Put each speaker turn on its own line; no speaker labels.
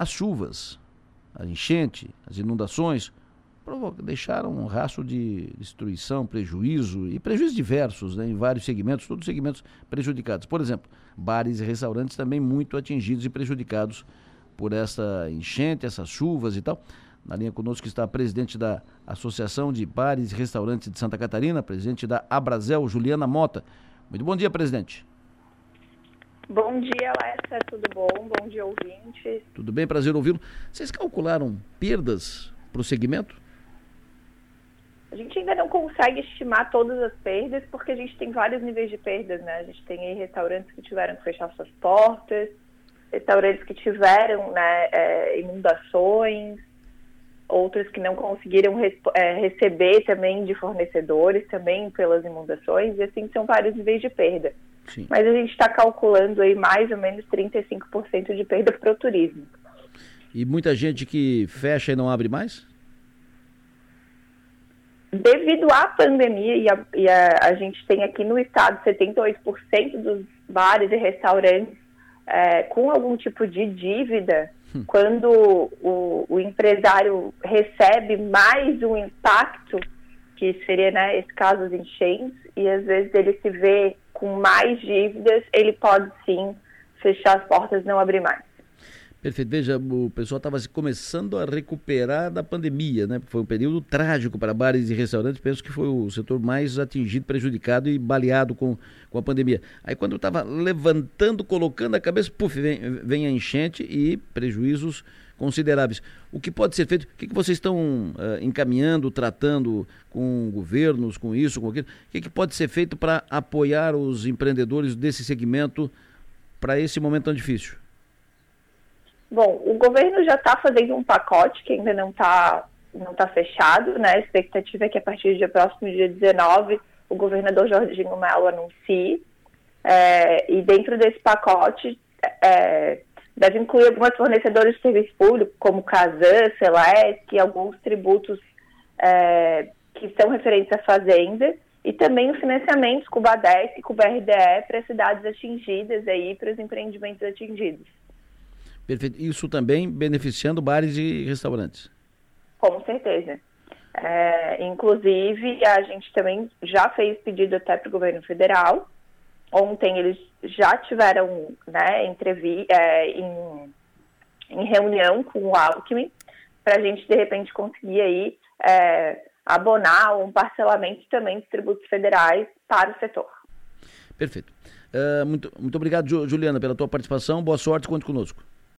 as chuvas, a enchente, as inundações, deixaram um rastro de destruição, prejuízo e prejuízos diversos né, em vários segmentos, todos os segmentos prejudicados. Por exemplo, bares e restaurantes também muito atingidos e prejudicados por essa enchente, essas chuvas e tal. Na linha conosco está a presidente da Associação de Bares e Restaurantes de Santa Catarina, presidente da Abrazel, Juliana Mota. Muito bom dia, presidente.
Bom dia, Lessa, tudo bom? Bom dia, ouvintes.
Tudo bem, prazer ouvi-lo. Vocês calcularam perdas para o segmento?
A gente ainda não consegue estimar todas as perdas, porque a gente tem vários níveis de perdas, né? A gente tem aí restaurantes que tiveram que fechar suas portas, restaurantes que tiveram né, é, inundações, outros que não conseguiram é, receber também de fornecedores, também pelas inundações, e assim são vários níveis de perda. Sim. Mas a gente está calculando aí mais ou menos 35% de perda para o turismo.
E muita gente que fecha e não abre mais?
Devido à pandemia, e, a, e a, a gente tem aqui no estado 78% dos bares e restaurantes é, com algum tipo de dívida, hum. quando o, o, empresário recebe mais um impacto, que seria né, esse caso de enchentes, e às vezes ele se vê com mais dívidas, ele pode sim fechar as portas e não abrir mais.
Perfeito. Veja, o pessoal estava começando a recuperar da pandemia, né? Foi um período trágico para bares e restaurantes. Penso que foi o setor mais atingido, prejudicado e baleado com, com a pandemia. Aí quando estava levantando, colocando a cabeça, puf, vem, vem a enchente e prejuízos consideráveis. O que pode ser feito? O que, que vocês estão uh, encaminhando, tratando com governos, com isso, com aquilo? O que, que pode ser feito para apoiar os empreendedores desse segmento para esse momento tão difícil?
Bom, o governo já está fazendo um pacote que ainda não está não tá fechado, né? A expectativa é que a partir do próximo, dia 19, o governador Jorginho Melo anuncie. É, e dentro desse pacote é, deve incluir algumas fornecedores de serviço público, como Casan, Celesc, alguns tributos é, que são referentes à fazenda, e também os financiamentos com o BADES e com o BRDE para as cidades atingidas aí, para os empreendimentos atingidos.
Perfeito. Isso também beneficiando bares e restaurantes.
Com certeza. É, inclusive, a gente também já fez pedido até para o governo federal. Ontem eles já tiveram né, entrevi é, em, em, reunião com o Alckmin para a gente, de repente, conseguir aí é, abonar um parcelamento também de tributos federais para o setor.
Perfeito. Uh, muito, muito obrigado, Juliana, pela tua participação. Boa sorte, conte conosco.